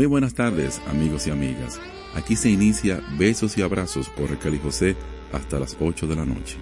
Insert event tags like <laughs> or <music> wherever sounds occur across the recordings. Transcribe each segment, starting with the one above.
Muy buenas tardes, amigos y amigas. Aquí se inicia Besos y Abrazos por Raquel José hasta las 8 de la noche.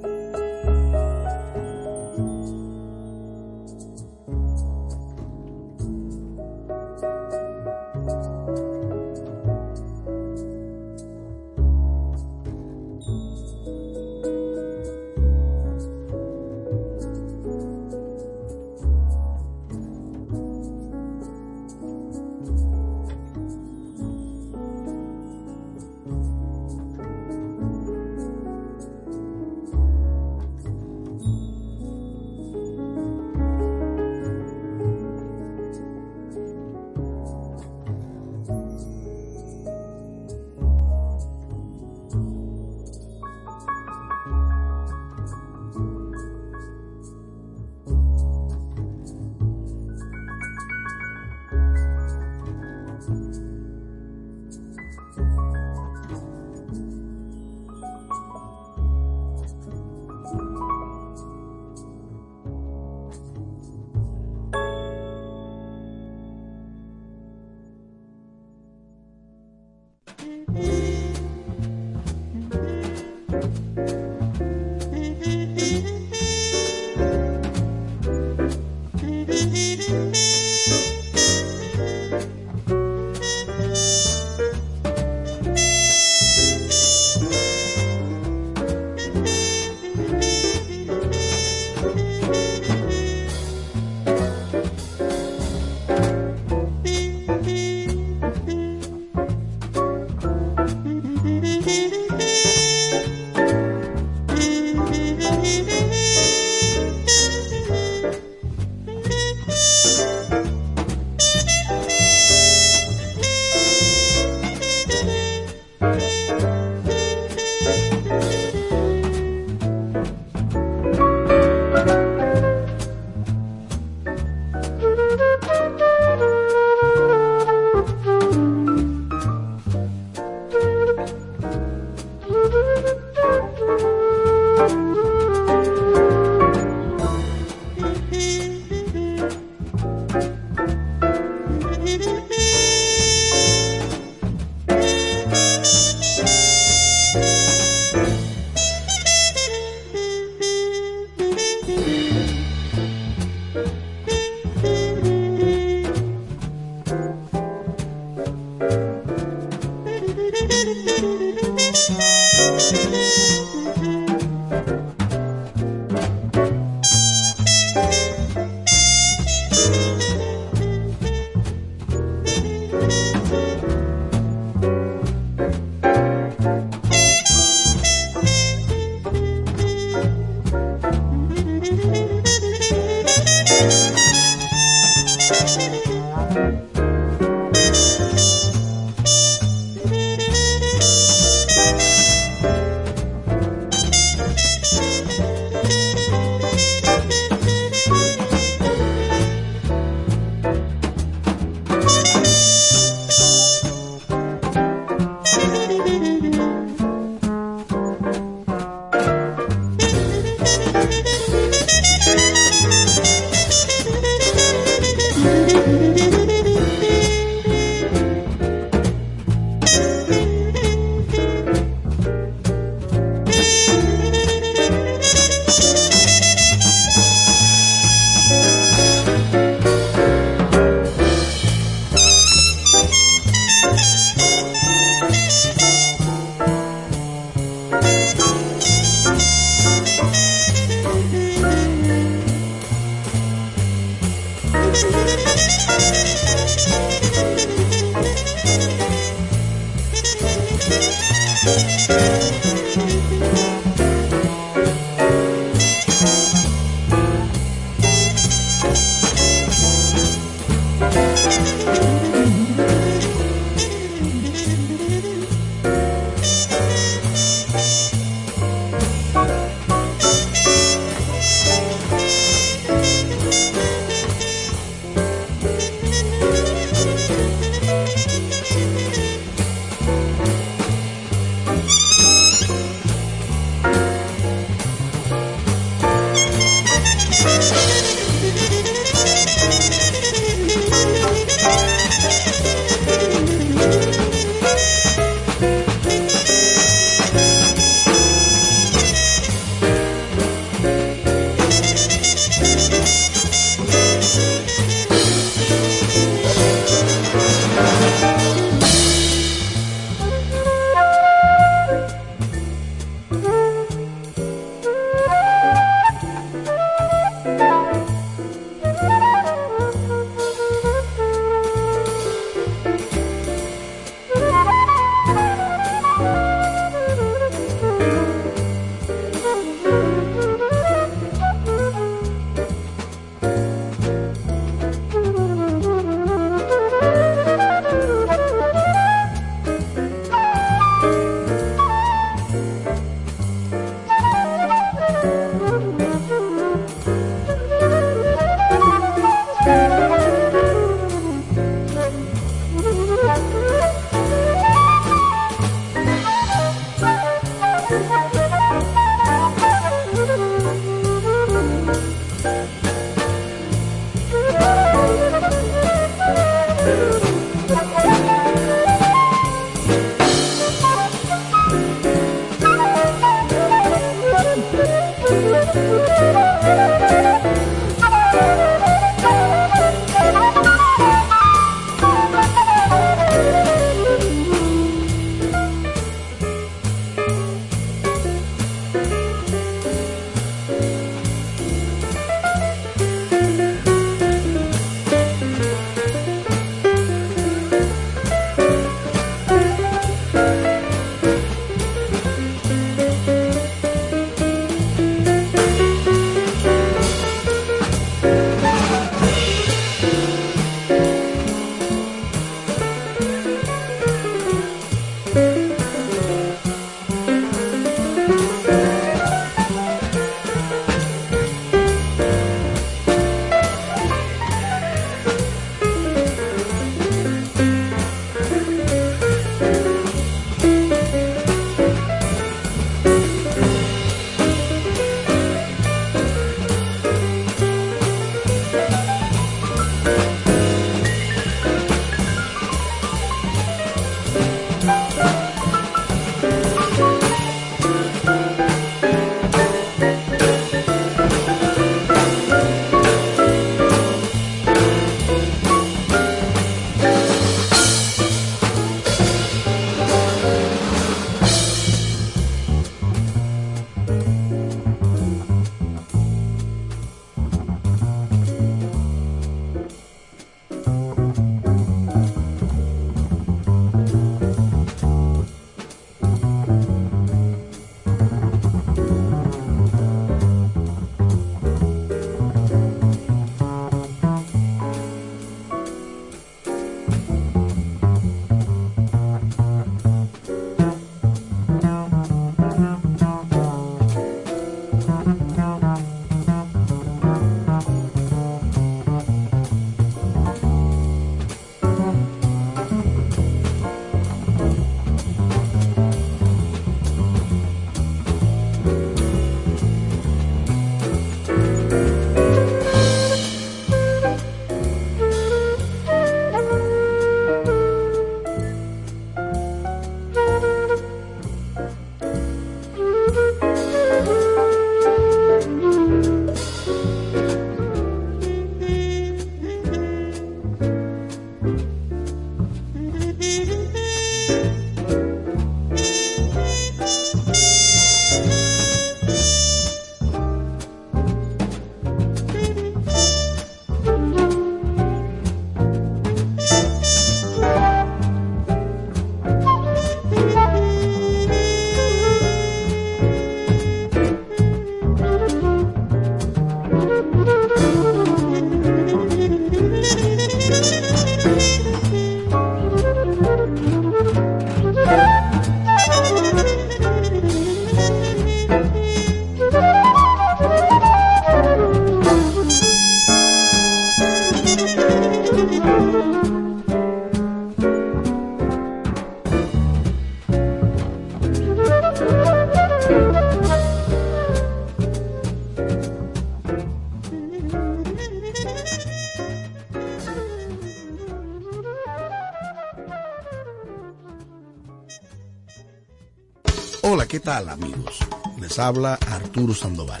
Tal amigos? Les habla Arturo Sandoval,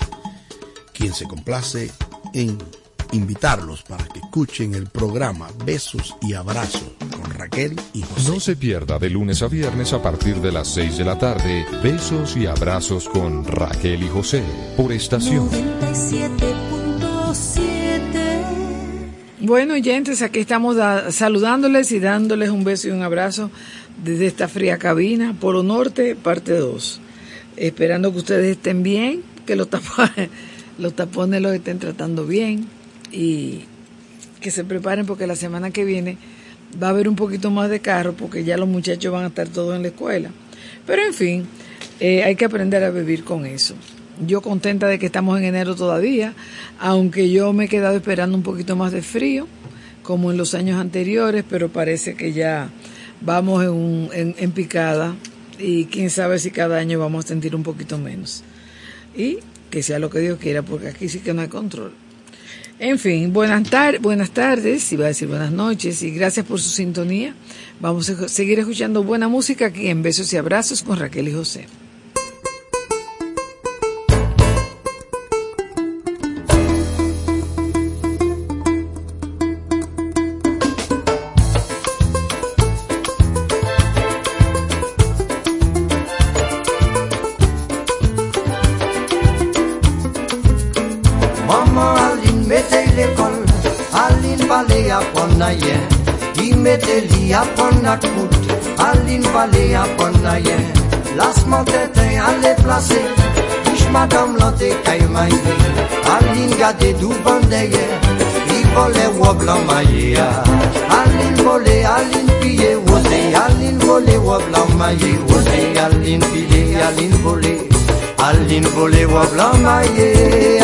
quien se complace en invitarlos para que escuchen el programa Besos y Abrazos con Raquel y José. No se pierda de lunes a viernes a partir de las 6 de la tarde Besos y Abrazos con Raquel y José por estación. 97.7 bueno, oyentes, aquí estamos saludándoles y dándoles un beso y un abrazo desde esta fría cabina, Polo Norte, parte 2. Esperando que ustedes estén bien, que los tapones, <laughs> los tapones los estén tratando bien y que se preparen porque la semana que viene va a haber un poquito más de carro porque ya los muchachos van a estar todos en la escuela. Pero en fin, eh, hay que aprender a vivir con eso. Yo contenta de que estamos en enero todavía, aunque yo me he quedado esperando un poquito más de frío, como en los años anteriores, pero parece que ya vamos en, en, picada y quién sabe si cada año vamos a sentir un poquito menos. Y que sea lo que Dios quiera, porque aquí sí que no hay control. En fin, buenas, tardes, buenas tardes, iba a decir buenas noches y gracias por su sintonía. Vamos a seguir escuchando buena música aquí en Besos y Abrazos con Raquel y José. wabla maye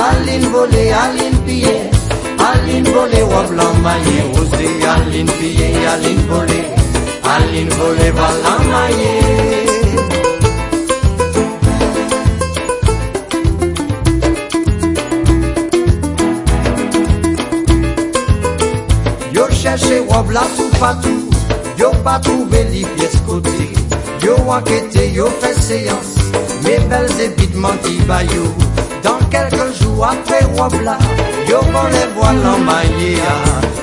alin vole alin piye alin vole wabla maye uzi alin piye alin vole alin vole wabla maye. Yo cherche wabla tout partout Yo pas trouvé les pièces côté Yo enquêté, yo fait séance. Me bel zépit manti bayou. Dans quelques jours après wap la Yo kon le voile en maillea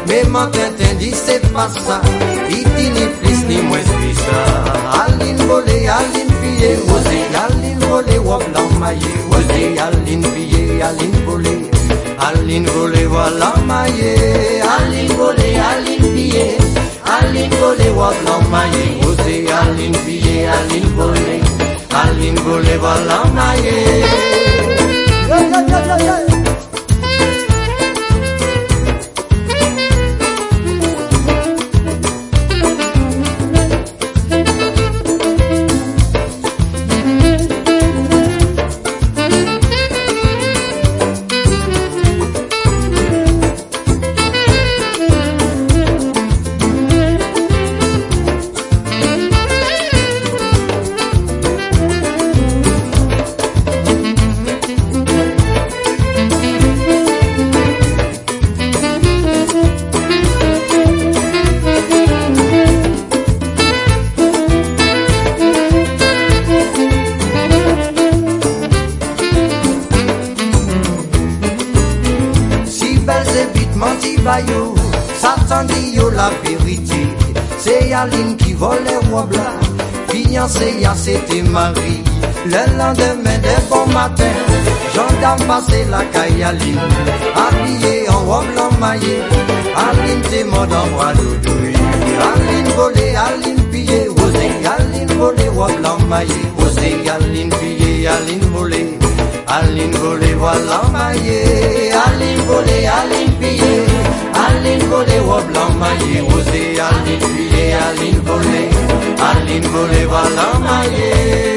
Mais matin dit c'est pas ça. Iti ni plus ni moins ça Aline volé, aline pillé Osé, aline volé, wop l'emmaillé Osé, aline pillé, aline volé Aline volé, voilà maillé Aline volé, aline pillé Aline volé, wop l'emmaillé Osé, aline pillé, aline volé Maillé Yo, yo, yo, yo, yo Aline, habillée en robe blanc maillé. Aline t'es mort dans bras Aline volée, Aline pillée, osé, Aline volée, robe blanc maillé. Osé, Aline pillée, Aline volée. Aline volée, voilà maillé. Aline volée, Aline pillée. Aline volée, robe blanc maillé. Osé, Aline pillée, Aline volée. Aline volée, voilà maillé.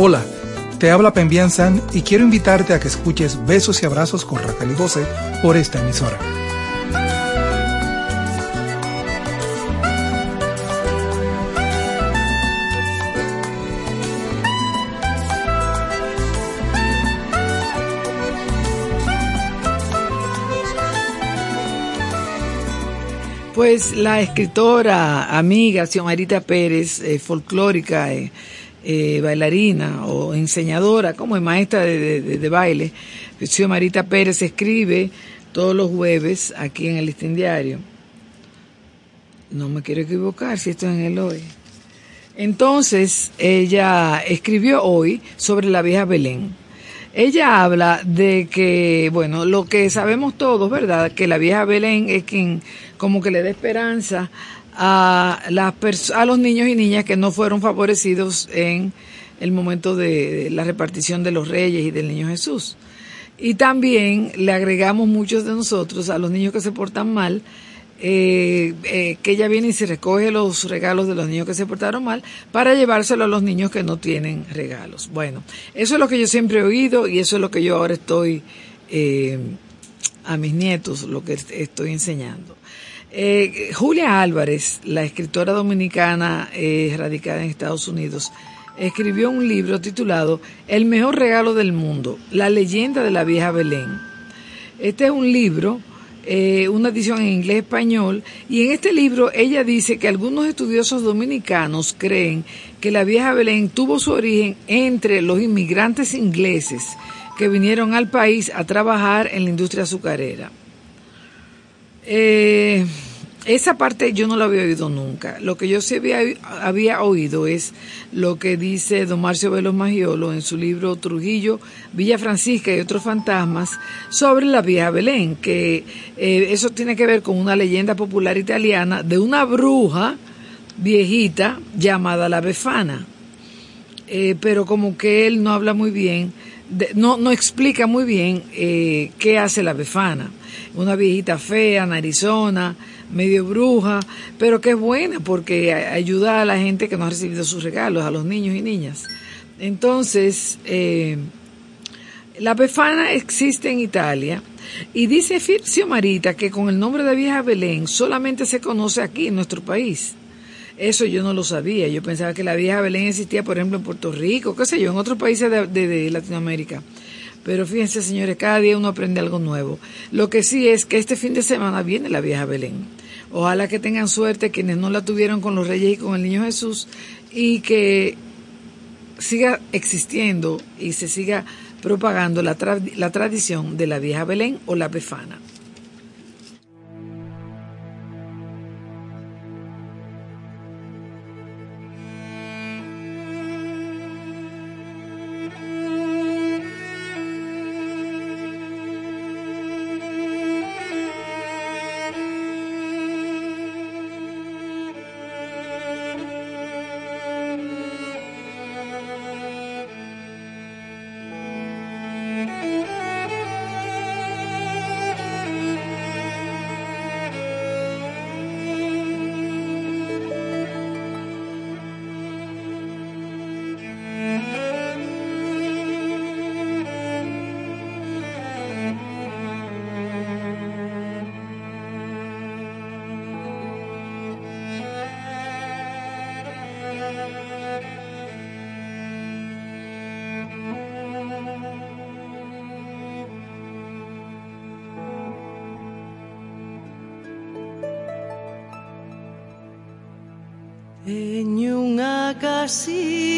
Hola, te habla Pembian San y quiero invitarte a que escuches Besos y Abrazos con Raquel y José por esta emisora. Pues la escritora, amiga, Xiomarita Pérez, eh, folclórica, eh, eh, bailarina o enseñadora, como es maestra de, baile, Xiomarita Pérez escribe todos los jueves aquí en el listín diario. No me quiero equivocar si esto es en el hoy. Entonces, ella escribió hoy sobre la vieja Belén. Ella habla de que, bueno, lo que sabemos todos, ¿verdad? Que la vieja Belén es quien como que le da esperanza a, las a los niños y niñas que no fueron favorecidos en el momento de la repartición de los reyes y del niño Jesús. Y también le agregamos muchos de nosotros a los niños que se portan mal, eh, eh, que ella viene y se recoge los regalos de los niños que se portaron mal para llevárselo a los niños que no tienen regalos. Bueno, eso es lo que yo siempre he oído y eso es lo que yo ahora estoy eh, a mis nietos, lo que estoy enseñando. Julia Álvarez, la escritora dominicana radicada en Estados Unidos, escribió un libro titulado El mejor regalo del mundo, la leyenda de la vieja Belén. Este es un libro eh, una edición en inglés-español, y en este libro ella dice que algunos estudiosos dominicanos creen que la vieja Belén tuvo su origen entre los inmigrantes ingleses que vinieron al país a trabajar en la industria azucarera. Eh, esa parte yo no la había oído nunca. Lo que yo sí había, oído es lo que dice don Marcio Velos Magiolo en su libro Trujillo, Villa Francisca y otros fantasmas sobre la vieja Belén, que eh, eso tiene que ver con una leyenda popular italiana de una bruja viejita llamada la Befana. Eh, pero como que él no habla muy bien, no, no explica muy bien eh, qué hace la Befana. Una viejita fea, narizona, medio bruja, pero que es buena porque ayuda a la gente que no ha recibido sus regalos, a los niños y niñas. Entonces, eh, la Befana existe en Italia y dice Fircio Marita que con el nombre de Vieja Belén solamente se conoce aquí en nuestro país. Eso yo no lo sabía. Yo pensaba que la Vieja Belén existía, por ejemplo, en Puerto Rico, qué sé yo, en otros países de Latinoamérica. Pero fíjense, señores, cada día uno aprende algo nuevo. Lo que sí es que este fin de semana viene la vieja Belén. Ojalá que tengan suerte quienes no la tuvieron con los reyes y con el niño Jesús y que siga existiendo y se siga propagando la, la tradición de la vieja Belén o la Befana. See.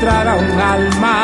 encontrar un alma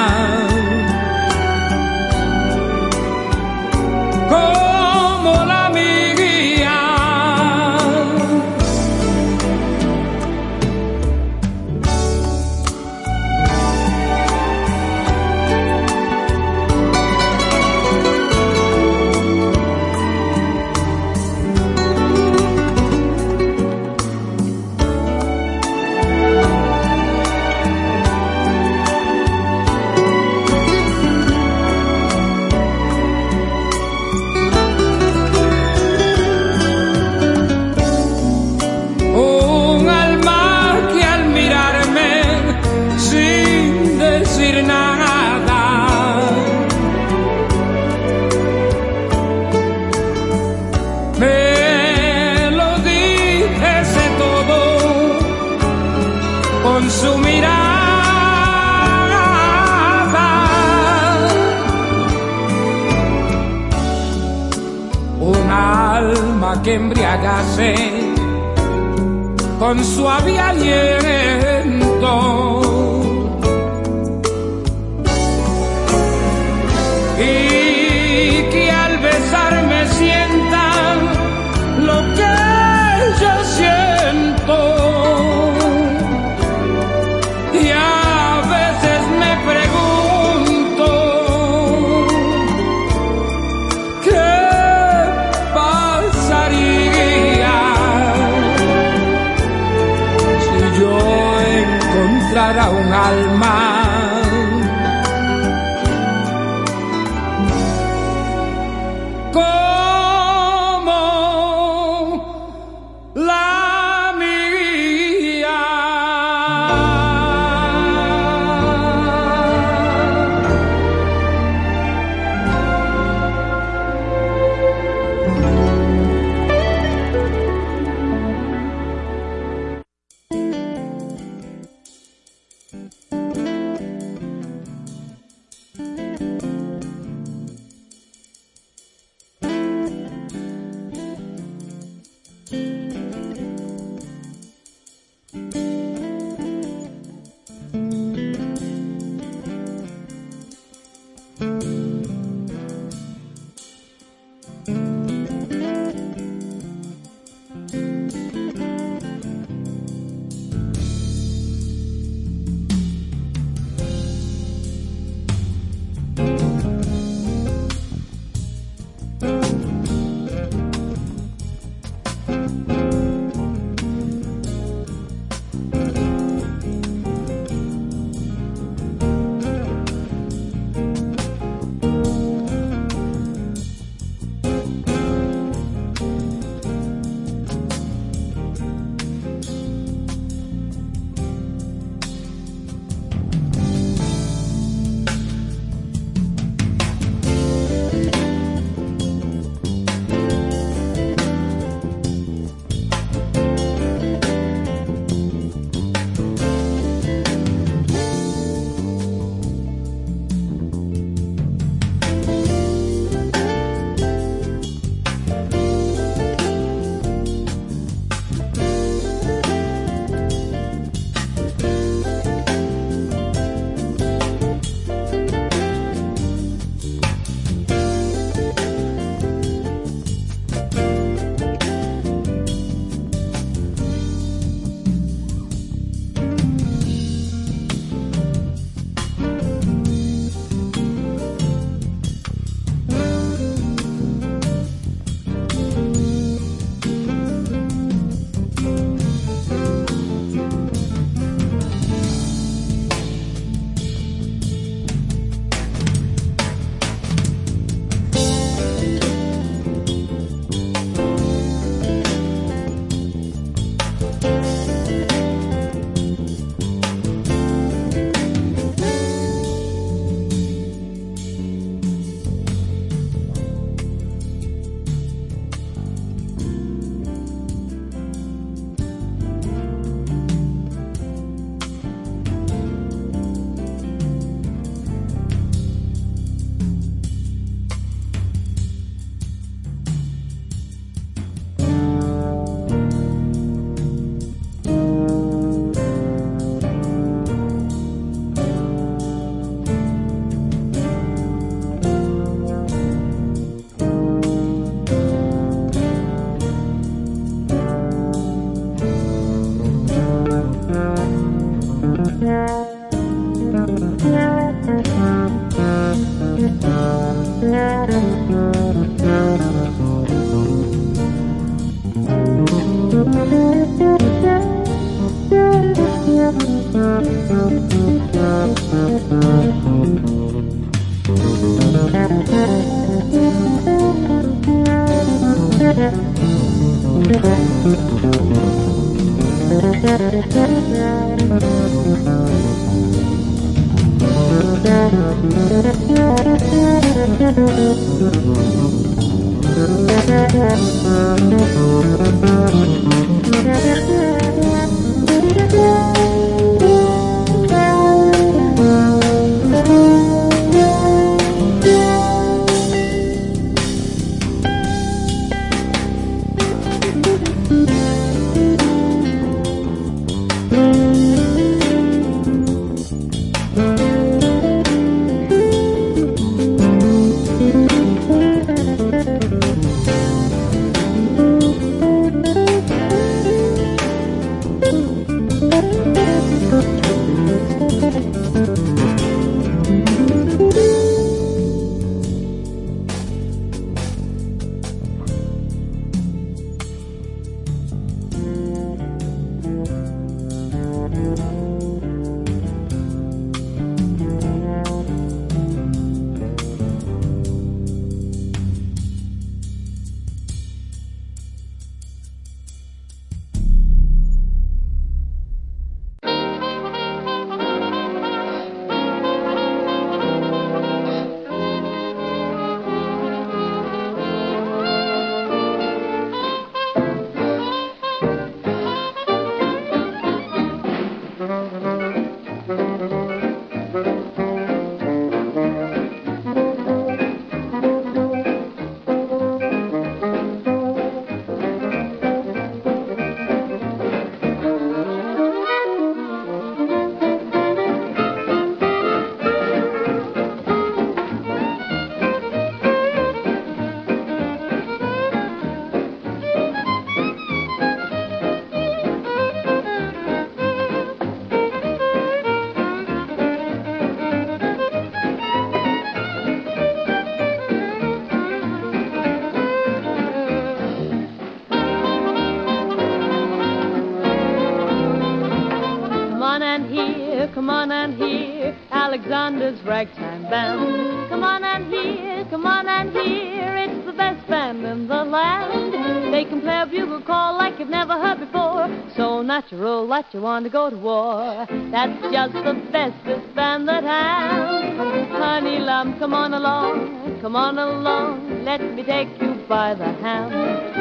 you want to go to war. That's just the bestest band that has. Honey lamb, come on along, come on along, let me take you by the hand.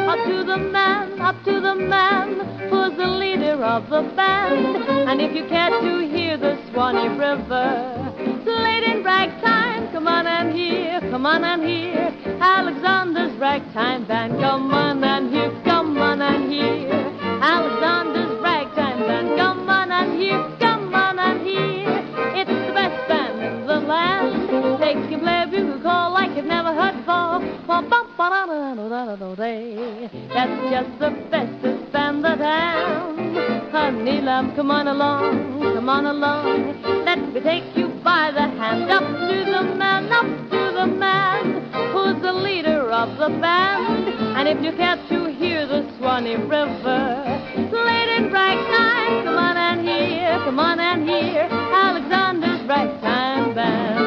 Up to the man, up to the man who's the leader of the band. And if you care to hear the Swanee River, played in ragtime, come on and hear, come on and hear Alexander's ragtime band. Come on and hear, come on and hear Alexander's They can play a bugle call like you've never heard before. That's just the bestest band that has. Honey lamb, come on along, come on along. Let me take you by the hand up to the man, up to the man who's the leader of the band. And if you care to hear the Swanee River played in ragtime, come on and hear, come on and hear Alexander's ragtime band.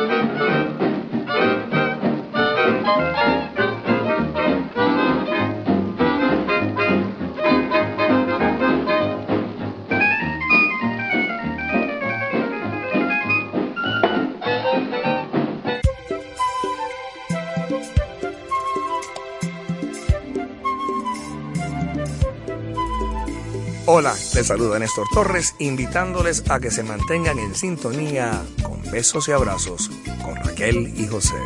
Hola, les saluda Néstor Torres, invitándoles a que se mantengan en sintonía con besos y abrazos con Raquel y José.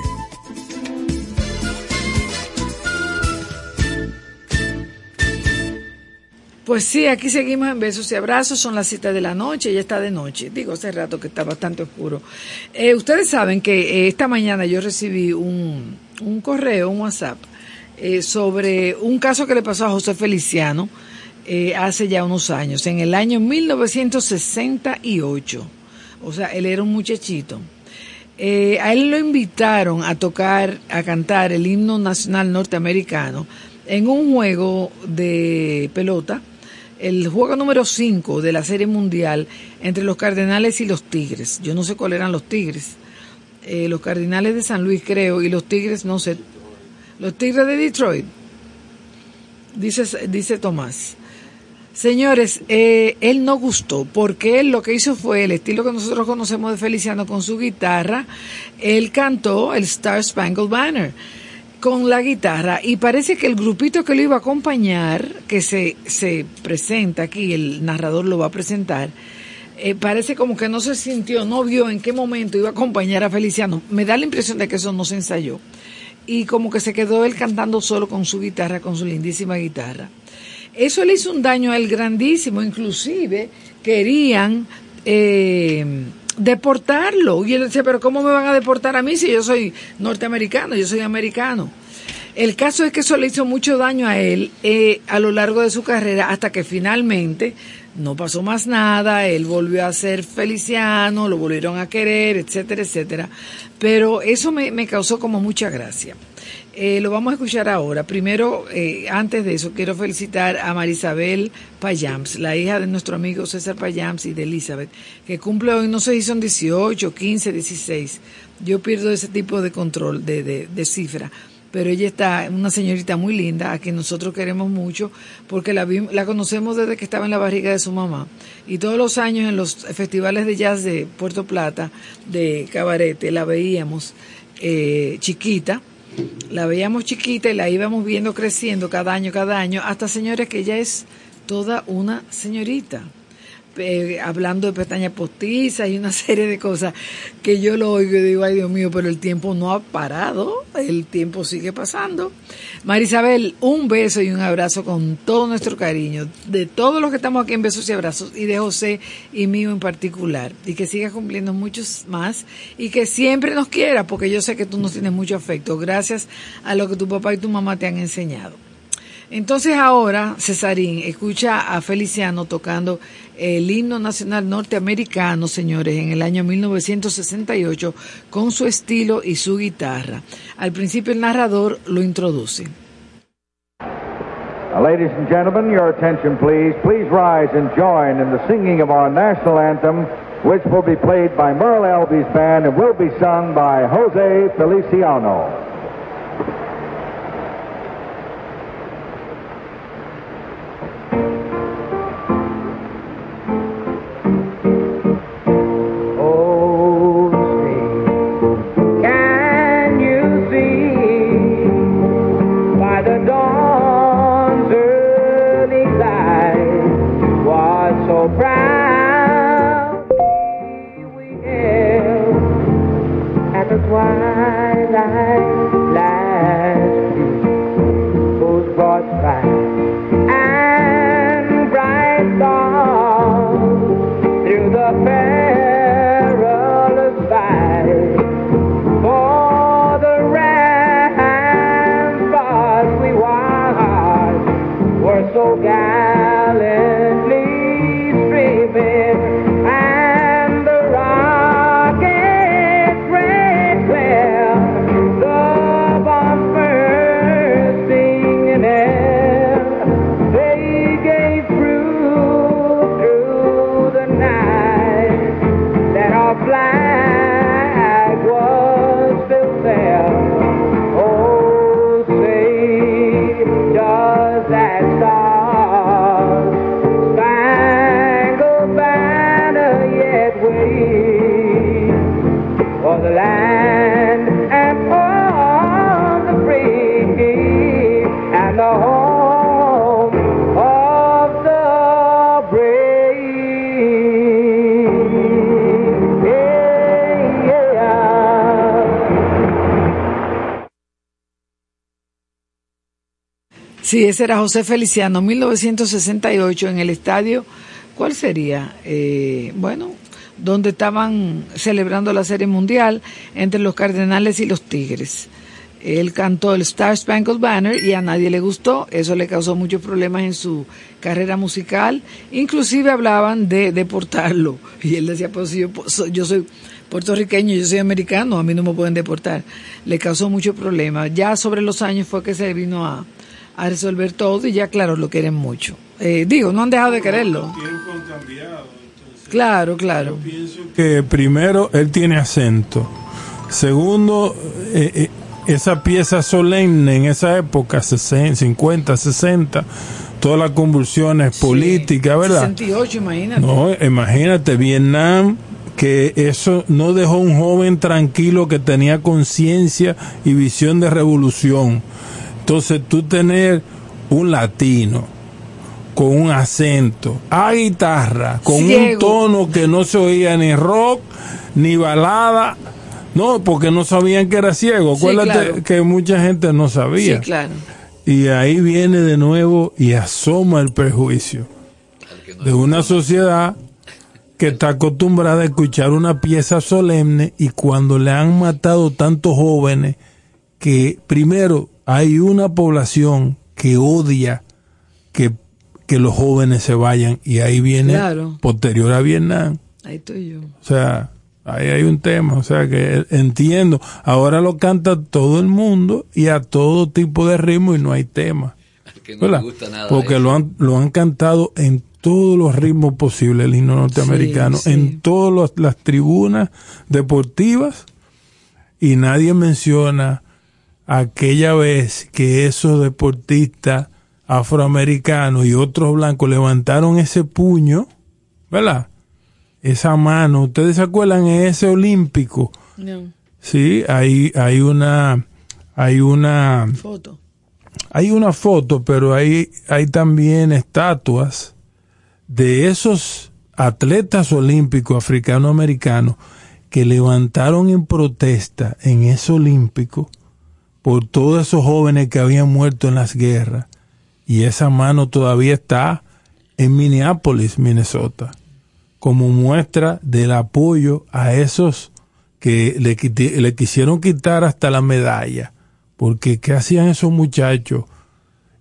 Pues sí, aquí seguimos en besos y abrazos, son las siete de la noche, ya está de noche, digo hace rato que está bastante oscuro. Eh, ustedes saben que eh, esta mañana yo recibí un, un correo, un WhatsApp, eh, sobre un caso que le pasó a José Feliciano eh, hace ya unos años, en el año 1968. O sea, él era un muchachito. Eh, a él lo invitaron a tocar, a cantar el himno nacional norteamericano en un juego de pelota, el juego número 5 de la Serie Mundial entre los Cardenales y los Tigres. Yo no sé cuáles eran los Tigres. Eh, los Cardinales de San Luis, creo, y los Tigres, no sé. Los Tigres de Detroit. Dice Tomás. Señores, eh, él no gustó porque él lo que hizo fue el estilo que nosotros conocemos de Feliciano con su guitarra. Él cantó el Star Spangled Banner con la guitarra y parece que el grupito que lo iba a acompañar, que se, se presenta aquí, el narrador lo va a presentar, eh, parece como que no se sintió, no vio en qué momento iba a acompañar a Feliciano. Me da la impresión de que eso no se ensayó. Y como que se quedó él cantando solo con su guitarra, con su lindísima guitarra. Eso le hizo un daño a él grandísimo, inclusive querían eh, deportarlo. Y él decía, pero ¿cómo me van a deportar a mí si yo soy norteamericano, yo soy americano? El caso es que eso le hizo mucho daño a él eh, a lo largo de su carrera hasta que finalmente no pasó más nada, él volvió a ser feliciano, lo volvieron a querer, etcétera, etcétera. Pero eso me, me causó como mucha gracia. Eh, lo vamos a escuchar ahora. Primero, eh, antes de eso, quiero felicitar a Marisabel Payams, la hija de nuestro amigo César Payams y de Elizabeth, que cumple hoy, no sé si son 18, 15, 16. Yo pierdo ese tipo de control, de, de, de cifra pero ella está una señorita muy linda a quien nosotros queremos mucho porque la, la conocemos desde que estaba en la barriga de su mamá y todos los años en los festivales de jazz de Puerto Plata de Cabarete la veíamos eh, chiquita la veíamos chiquita y la íbamos viendo creciendo cada año cada año hasta señores que ella es toda una señorita eh, hablando de pestañas postizas y una <laughs> serie de cosas que yo lo oigo y digo, ay Dios mío, pero el tiempo no ha parado, el tiempo sigue pasando. Marisabel, un beso y un abrazo con todo nuestro cariño, de todos los que estamos aquí en besos y abrazos, y de José y mío en particular, y que sigas cumpliendo muchos más, y que siempre nos quiera, porque yo sé que tú nos tienes mucho afecto, gracias a lo que tu papá y tu mamá te han enseñado. Entonces ahora, Cesarín, escucha a Feliciano tocando el himno nacional norteamericano, señores, en el año 1968, con su estilo y su guitarra. Al principio el narrador lo introduce. Uh, ladies and gentlemen, your attention please. Please rise and join in the singing of our national anthem, which will be played by Merle Alby's band and will be sung by Jose Feliciano. Ese era José Feliciano, 1968, en el estadio, ¿cuál sería? Eh, bueno, donde estaban celebrando la Serie Mundial entre los Cardenales y los Tigres. Él cantó el Star Spangled Banner y a nadie le gustó, eso le causó muchos problemas en su carrera musical, inclusive hablaban de deportarlo y él decía, pues yo, yo soy puertorriqueño, yo soy americano, a mí no me pueden deportar. Le causó muchos problemas. Ya sobre los años fue que se vino a, a resolver todo y ya claro, lo quieren mucho. Eh, digo, no han dejado de quererlo. Claro, claro. Yo pienso que primero él tiene acento. Segundo, eh, eh, esa pieza solemne en esa época, 60, 50, 60, todas las convulsiones políticas, ¿verdad? 68, imagínate. No, imagínate, Vietnam, que eso no dejó un joven tranquilo que tenía conciencia y visión de revolución. Entonces tú tener un latino con un acento, a guitarra, con un tono que no se oía ni rock ni balada, no, porque no sabían que era ciego. Sí, Acuérdate claro. que mucha gente no sabía. Sí, claro. Y ahí viene de nuevo y asoma el prejuicio de una sociedad que está acostumbrada a escuchar una pieza solemne y cuando le han matado tantos jóvenes que primero hay una población que odia que, que los jóvenes se vayan y ahí viene Claro. posterior a Vietnam. Ahí estoy yo. O sea, ahí hay un tema, o sea que entiendo. Ahora lo canta todo el mundo y a todo tipo de ritmo y no hay tema. que no le ¿verdad? gusta nada Porque lo han, lo han cantado en todos los ritmos posibles, el himno norteamericano, Sí, sí. en todas las tribunas deportivas y nadie menciona aquella vez que esos deportistas afroamericanos y otros blancos levantaron ese puño, ¿verdad? Esa mano, ¿ustedes se acuerdan en ese olímpico? No. Sí, hay, hay una, hay una, Foto. hay una foto, pero hay, hay también estatuas de esos atletas olímpicos africano-americanos que levantaron en protesta en ese olímpico por todos esos jóvenes que habían muerto en las guerras. Y esa mano todavía está en Minneapolis, Minnesota, como muestra del apoyo a esos que le, quisieron quitar hasta la medalla. Porque ¿qué hacían esos muchachos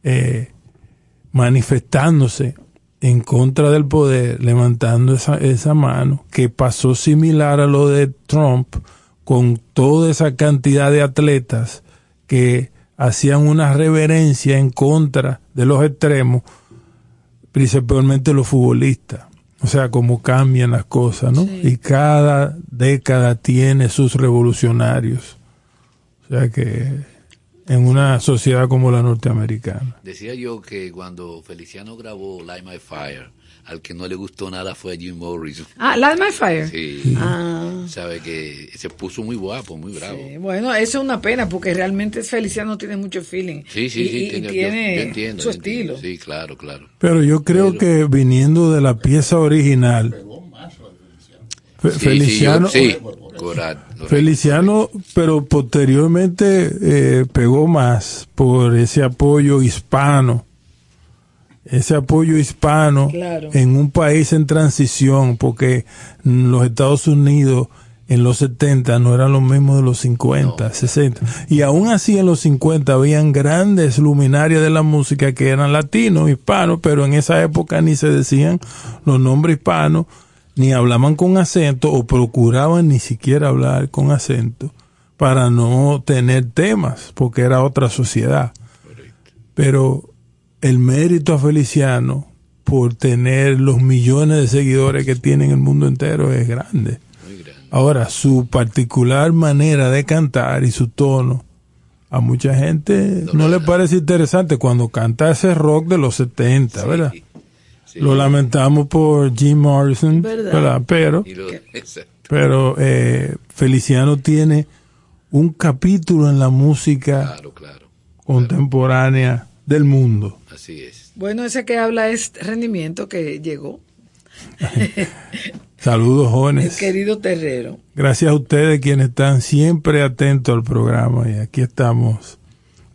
eh, manifestándose en contra del poder, levantando esa, esa mano, que pasó similar a lo de Trump, con toda esa cantidad de atletas que hacían una reverencia en contra de los extremos, principalmente los futbolistas. O sea, cómo cambian las cosas, ¿no? Y cada década tiene sus revolucionarios. O sea que en una sociedad como la norteamericana. Decía yo que cuando Feliciano grabó Light My Fire, al que no le gustó nada fue a Jim Morrison. Ah, Light My Fire. Sí. Ah. Sabe que se puso muy guapo, muy bravo. Bueno, eso es una pena porque realmente Feliciano tiene mucho feeling. Sí, sí, y, sí. y- y tiene, yo- tiene yo entiendo, su estilo. Sí, claro, claro. Pero yo creo que viniendo de la pieza original, Feliciano, Sí, yo- sí, correcto. Feliciano, pero posteriormente eh, pegó más por ese apoyo hispano, ese apoyo hispano Claro. en un país en transición, porque los Estados Unidos en los 70 no eran los mismos de los 50, 60. Y aún así en los 50 habían grandes luminarias de la música que eran latinos, hispanos, pero en esa época ni se decían los nombres hispanos, ni hablaban con acento o procuraban ni siquiera hablar con acento para no tener temas, porque era otra sociedad. Pero el mérito a Feliciano por tener los millones de seguidores que tiene en el mundo entero es grande. Ahora, su particular manera de cantar y su tono, a mucha gente no, le parece interesante cuando canta ese rock de los 70, ¿verdad? Lo lamentamos por Jim Morrison, ¿Verdad? ¿verdad? Pero, lo- pero eh, Feliciano tiene un capítulo en la música contemporánea del mundo. Así es. Bueno, ese que habla es rendimiento que llegó. <laughs> Saludos El jóvenes. querido Terrero. Gracias a ustedes quienes están siempre atentos al programa y aquí estamos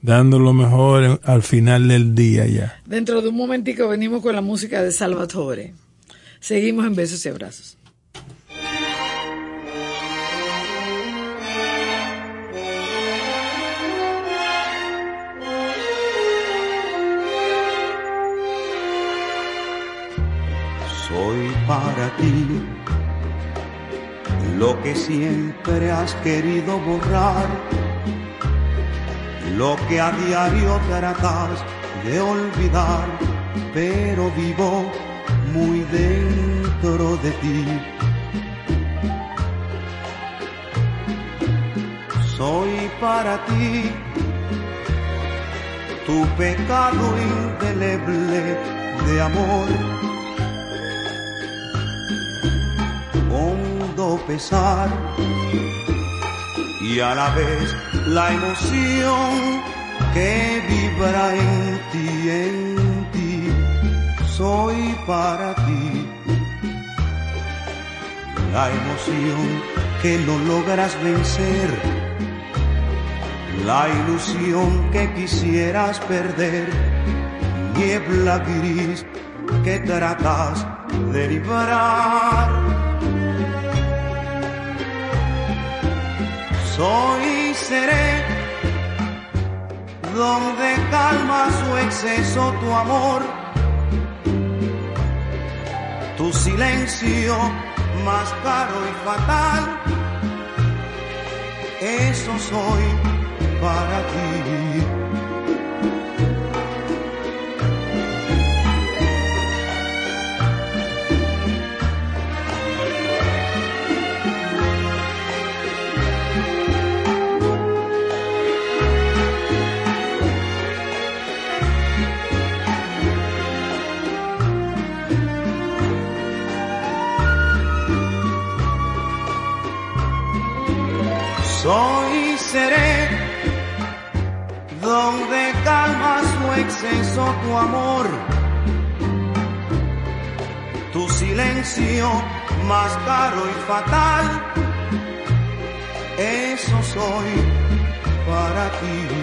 dando lo mejor al final del día ya. Dentro de un momentico venimos con la música de Salvatore. Seguimos en besos y abrazos. Lo que siempre has querido borrar, lo que a diario tratas de olvidar, pero vivo muy dentro de ti. soy para ti tu pecado indeleble de amor. Hondo pesar y a la vez la emoción que vibra en ti, en ti, soy para ti. La emoción que no logras vencer, la ilusión que quisieras perder, niebla gris que tratas de librar. Soy y seré donde calma su exceso tu amor, tu silencio más caro y fatal. Eso soy para ti. Soy seré donde calma su exceso tu amor, tu silencio más caro y fatal, eso soy para ti.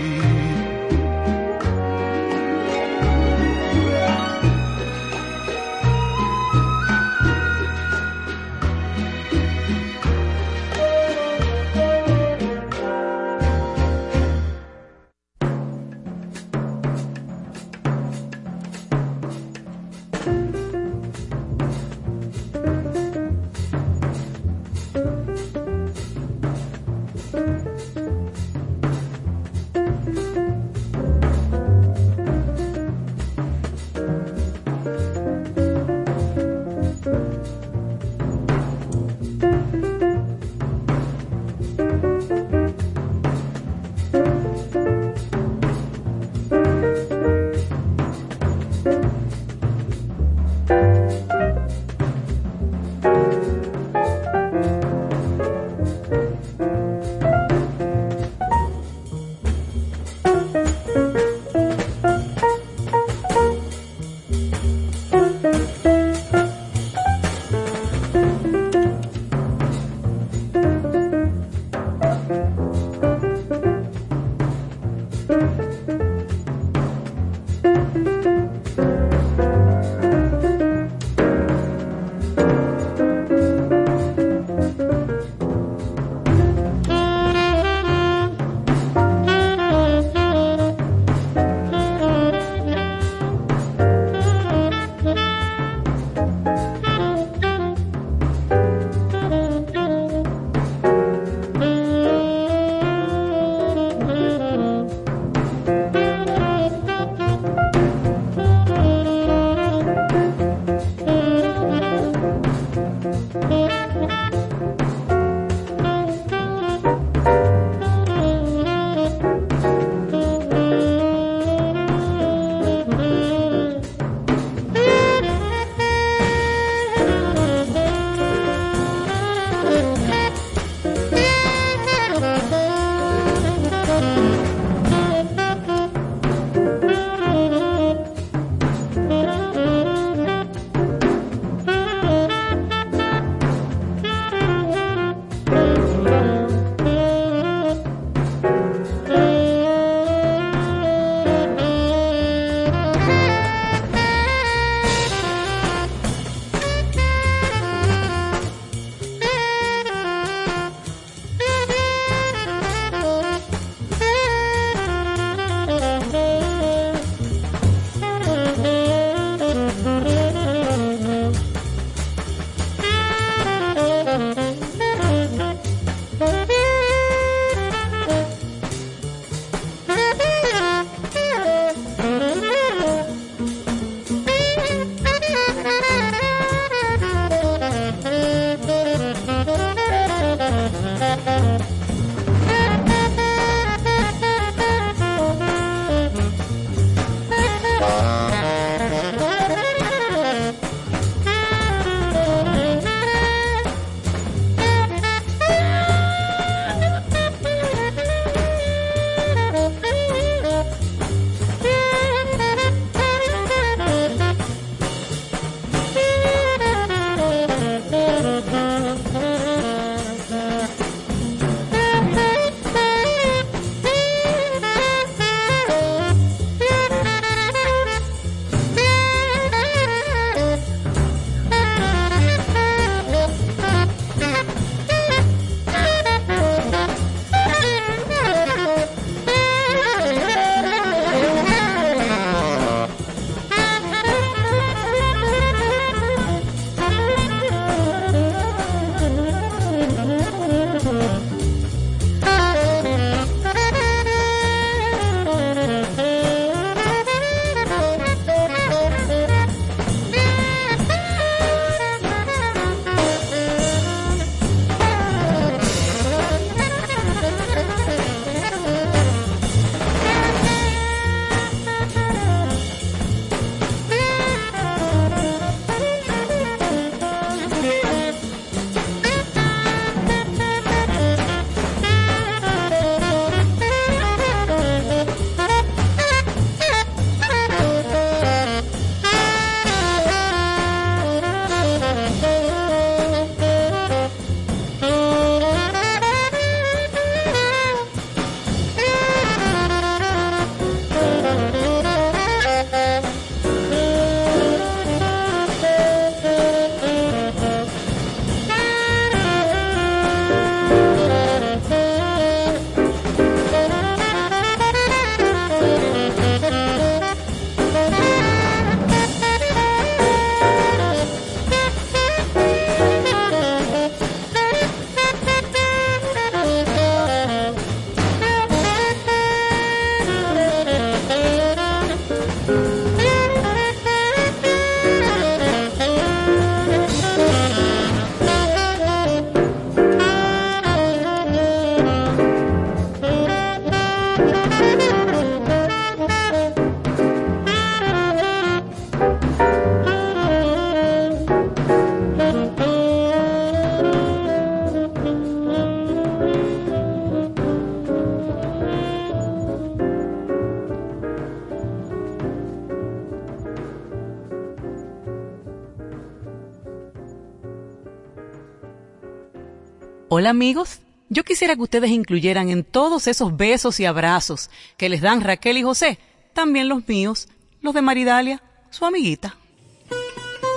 Hola amigos, yo quisiera que ustedes incluyeran en todos esos besos y abrazos que les dan Raquel y José, también los míos, los de Maridalia, su amiguita.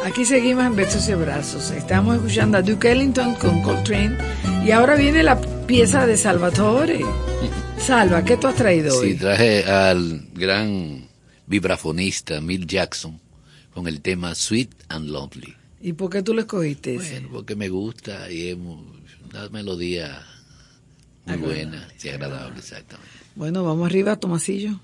Aquí seguimos en Besos y Abrazos. Estamos escuchando a Duke Ellington con Coltrane y ahora viene la pieza de Salvatore. <laughs> Salva, ¿qué tú has traído hoy? Sí, traje al gran vibrafonista Mill Jackson con el tema Sweet and Lovely. ¿Y por qué tú lo escogiste? Bueno, porque me gusta y es mu- una melodía muy buena y agradable, exactamente. Bueno, vamos arriba, Tomasillo.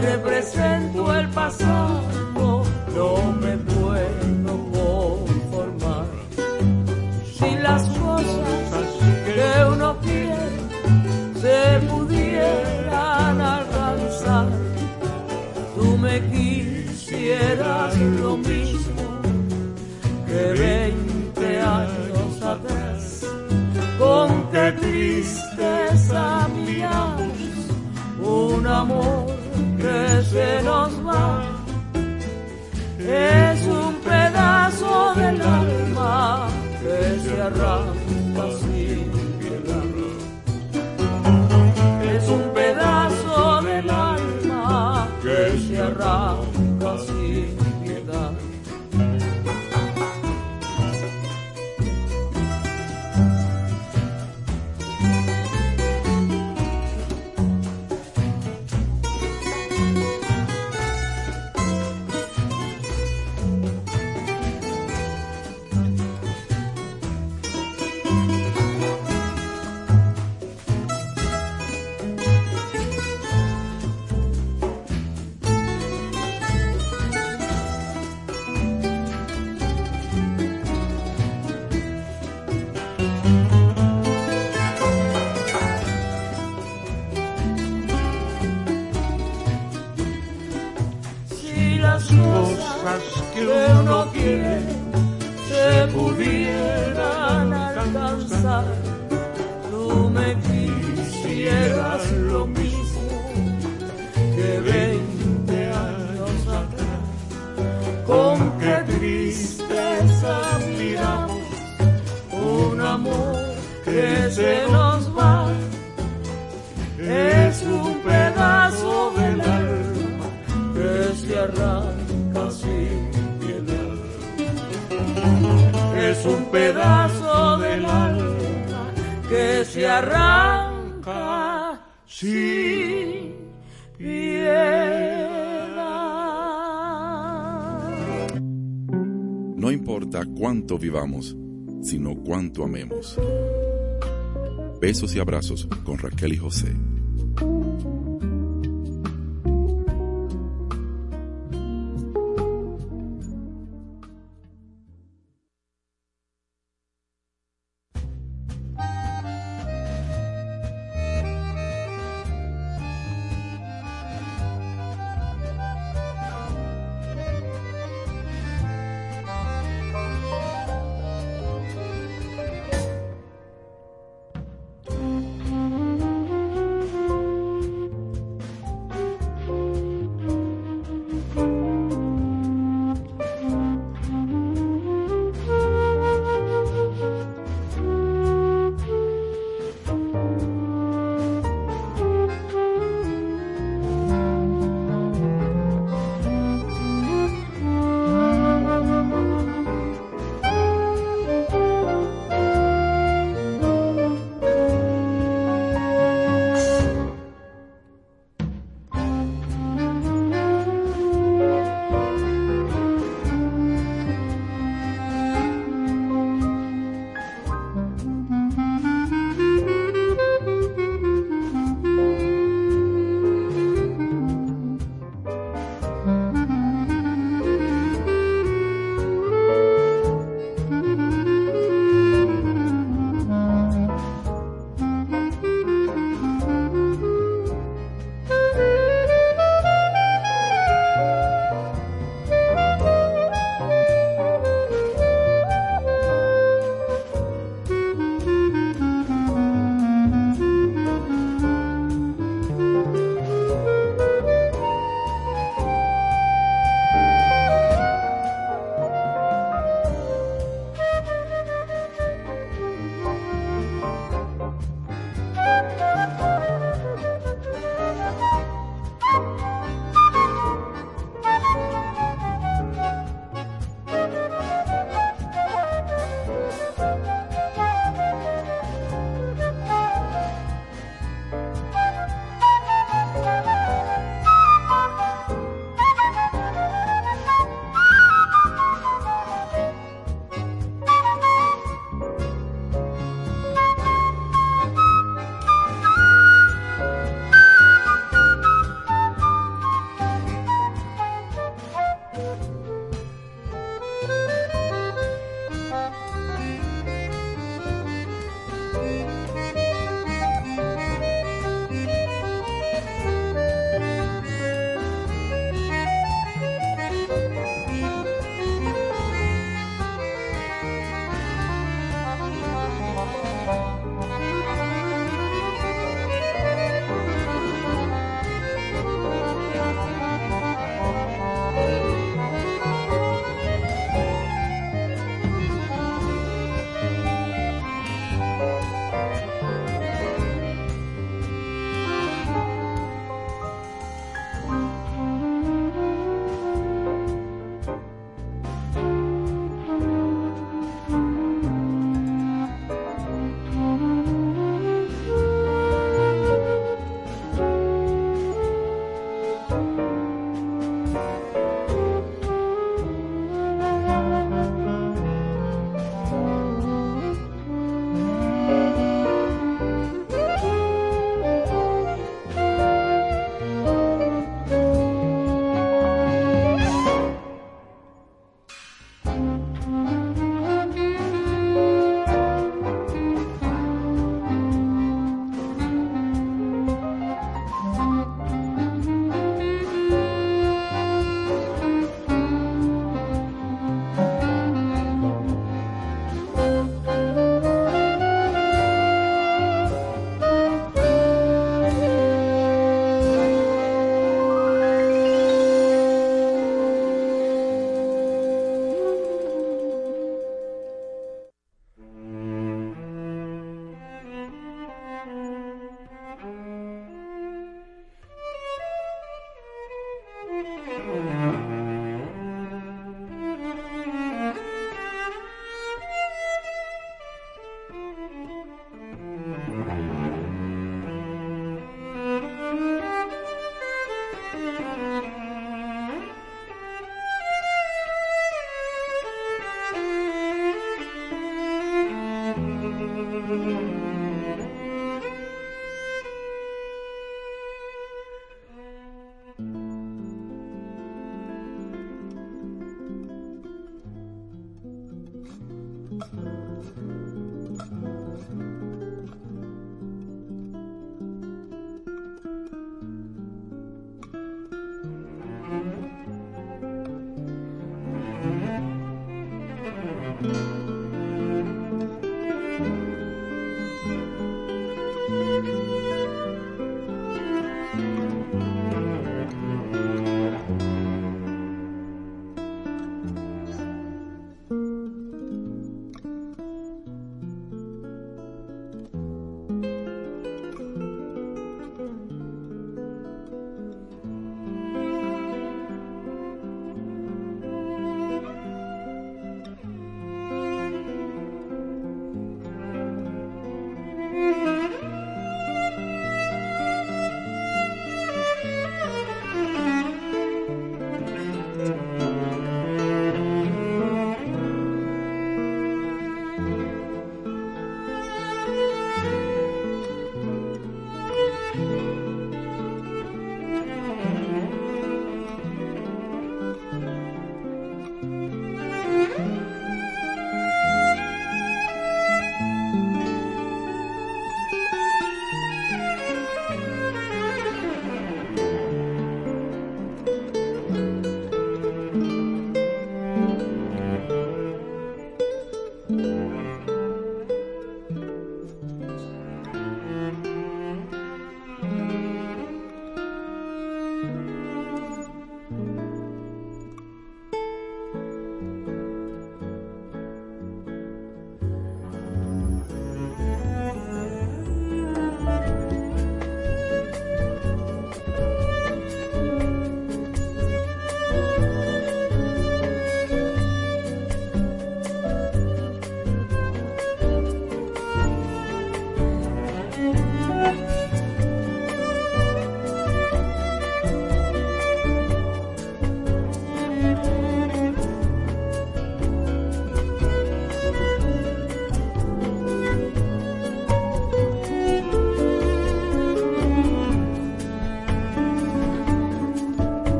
Represento el pasado, no me puedo conformar. Si las cosas que uno quiere se pudieran alcanzar, tú me quisieras lo mismo. Besos y abrazos con Raquel y José.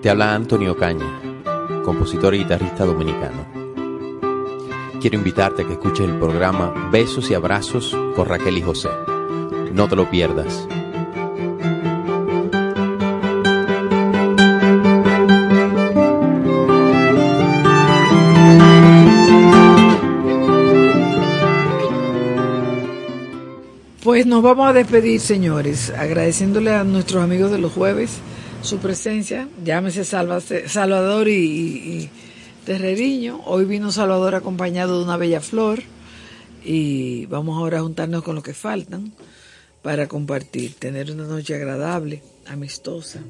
Te habla Antonio Caña, compositor y guitarrista dominicano. Quiero invitarte a que escuches el programa Besos y Abrazos con Raquel y José. No te lo pierdas. Pues nos vamos a despedir, señores, agradeciéndole a nuestros amigos de los jueves su presencia. Llámese Salva- Salvador y, y- y Terreriño. Hoy vino Salvador acompañado de una bella flor y vamos ahora a juntarnos con los que faltan para compartir, tener una noche agradable, amistosa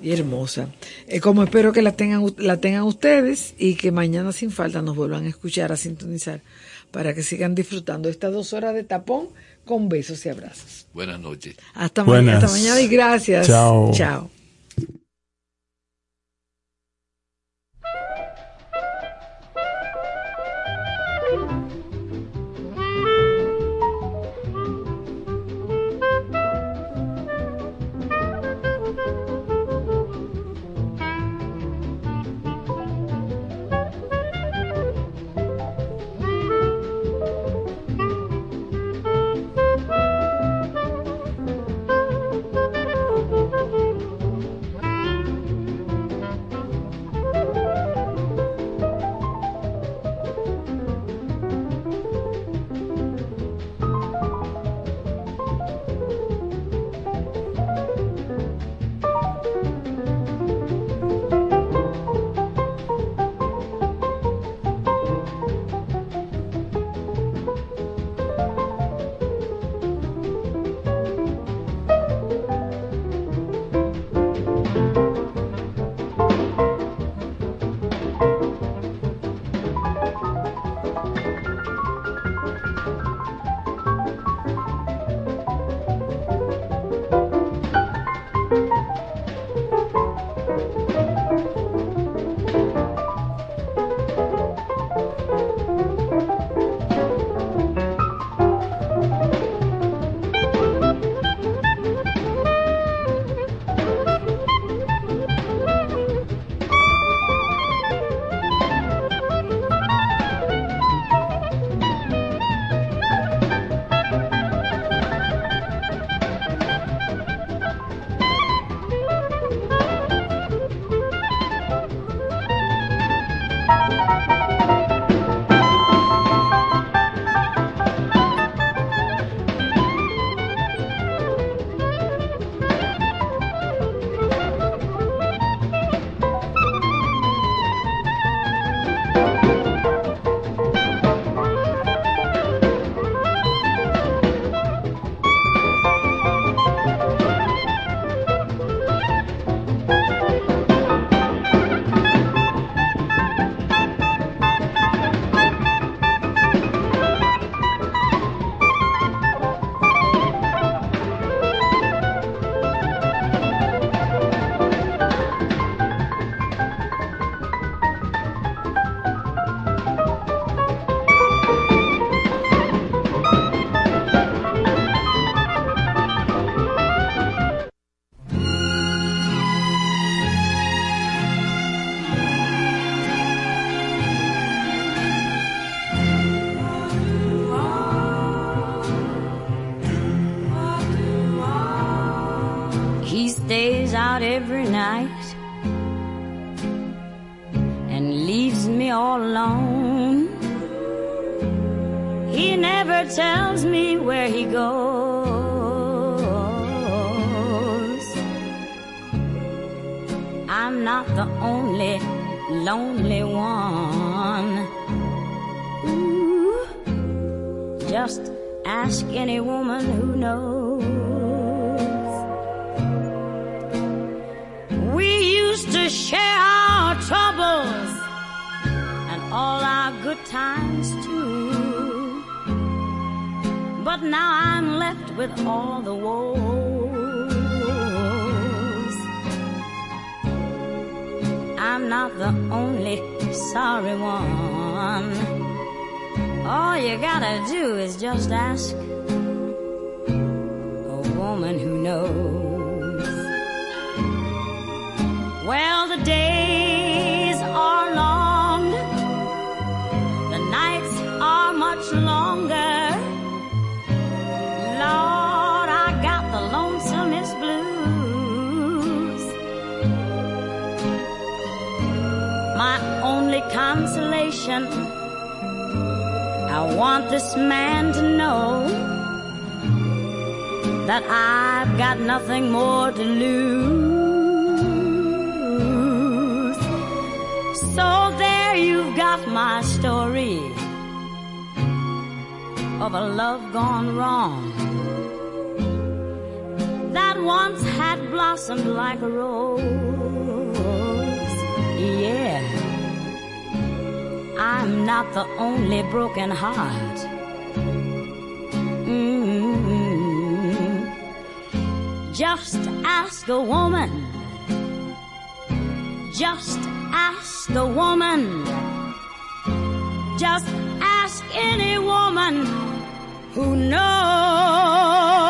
y hermosa. Eh, como espero que la tengan, la tengan ustedes y que mañana sin falta nos vuelvan a escuchar, a sintonizar, para que sigan disfrutando estas dos horas de tapón con besos y abrazos. Buenas noches. Hasta, mañana, Buenas. hasta mañana y gracias. Chao. Chao. Out every night and leaves me all alone. He never tells me where he goes. I'm not the only lonely one. Ooh, just ask any woman who knows. But now I'm left with all the woes. I'm not the only sorry one. All you gotta do is just ask a woman who knows. Well, the days I want this man to know that I've got nothing more to lose. So there you've got my story of a love gone wrong that once had blossomed like a rose. Yeah, I'm not the only broken heart. Mm. Just ask a woman. Just ask a woman. Just ask any woman who knows.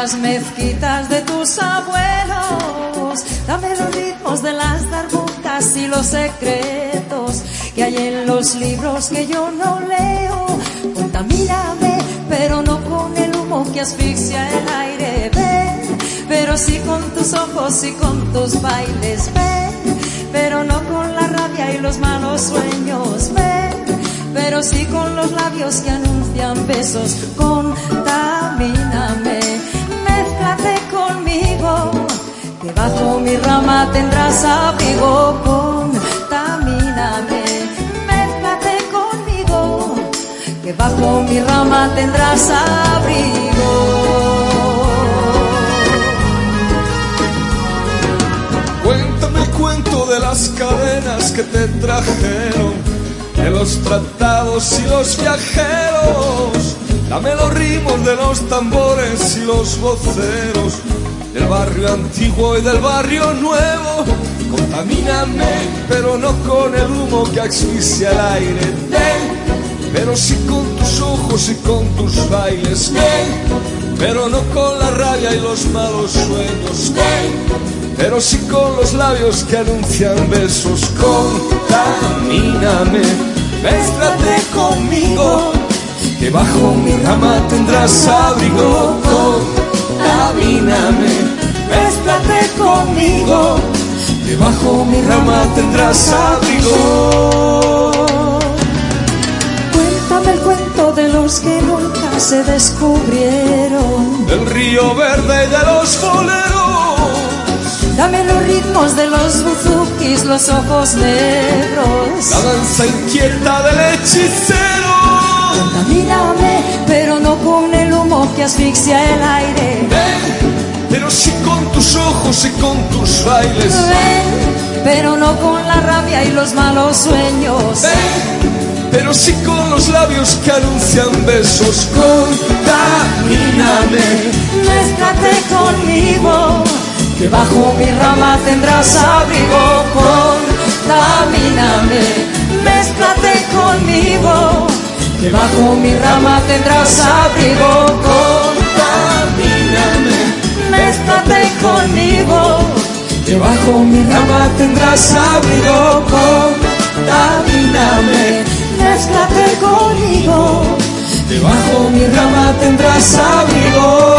las mezquitas de tus abuelos. Dame los ritmos de las darbucas y los secretos que hay en los libros que yo no leo. Contamíname, pero no con el humo que asfixia el aire. Ven, pero sí con tus ojos y con tus bailes. Ven, pero no con la rabia y los malos sueños. Ven pero sí con los labios que anuncian besos. Contamíname, que bajo mi rama tendrás abrigo. Contamíname, mézclate conmigo, que bajo mi rama tendrás abrigo. Cuéntame el cuento de las cadenas que te trajeron de los tratados y los viajeros. Dame los ritmos de los tambores y los voceros, del barrio antiguo y del barrio nuevo. Contamíname, pero no con el humo que asfixia el aire. Ven, pero sí con tus ojos y con tus bailes. Ven, pero no con la rabia y los malos sueños. Ven, pero sí con los labios que anuncian besos. Contamíname, mézclate conmigo, que bajo mi rama tendrás abrigo. Mézclate conmigo, que bajo mi rama tendrás abrigo. Cuéntame el cuento de los que nunca se descubrieron. Del río verde y de los boleros Dame los ritmos de los buzukis, los ojos negros. La danza inquieta del hechicero. Contamíname, pero no con el humo que asfixia el aire. Ven, pero sí con tus ojos y con tus bailes. Ven, pero no con la rabia y los malos sueños. Ven, pero sí con los labios que anuncian besos. Contamíname, mézclate conmigo que bajo mi rama tendrás abrigo, contamíname, mézclate conmigo, que bajo mi rama tendrás abrigo, contamíname, mézclate conmigo, que bajo mi rama tendrás abrigo, contamíname, mézclate conmigo, que bajo mi rama tendrás abrigo.